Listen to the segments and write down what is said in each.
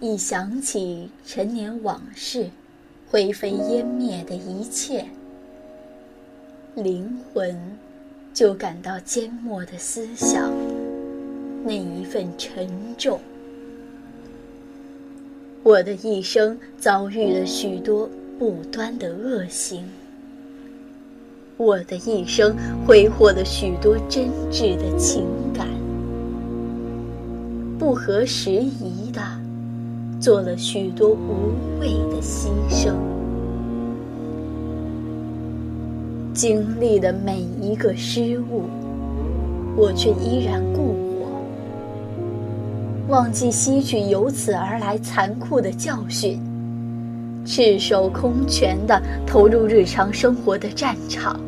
一想起陈年往事，灰飞烟灭的一切，灵魂就感到缄默的思想那一份沉重。我的一生遭遇了许多不端的恶行，我的一生挥霍了许多真挚的情感，不合时宜的做了许多无谓的牺牲，经历了每一个失误，我却依然固。忘记吸取由此而来残酷的教训，赤手空拳地投入日常生活的战场。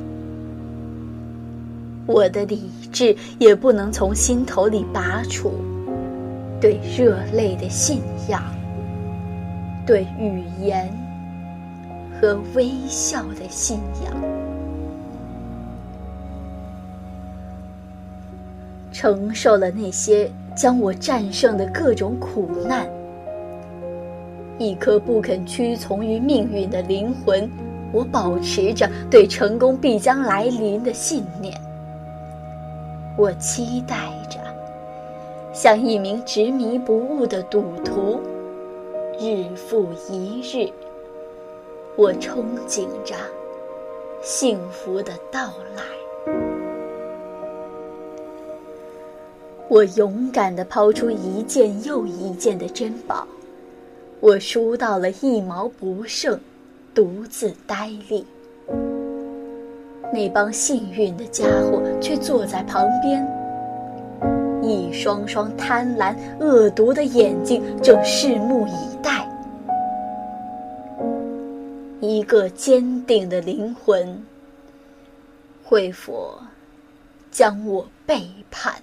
我的理智也不能从心头里拔除对热泪的信仰，对语言和微笑的信仰，承受了那些。将我战胜的各种苦难，一颗不肯屈从于命运的灵魂，我保持着对成功必将来临的信念。我期待着，像一名执迷不悟的赌徒，日复一日。我憧憬着幸福的到来。我勇敢地抛出一件又一件的珍宝，我输到了一毛不剩，独自呆立。那帮幸运的家伙却坐在旁边，一双双贪婪恶毒的眼睛正拭目以待。一个坚定的灵魂，会否将我背叛？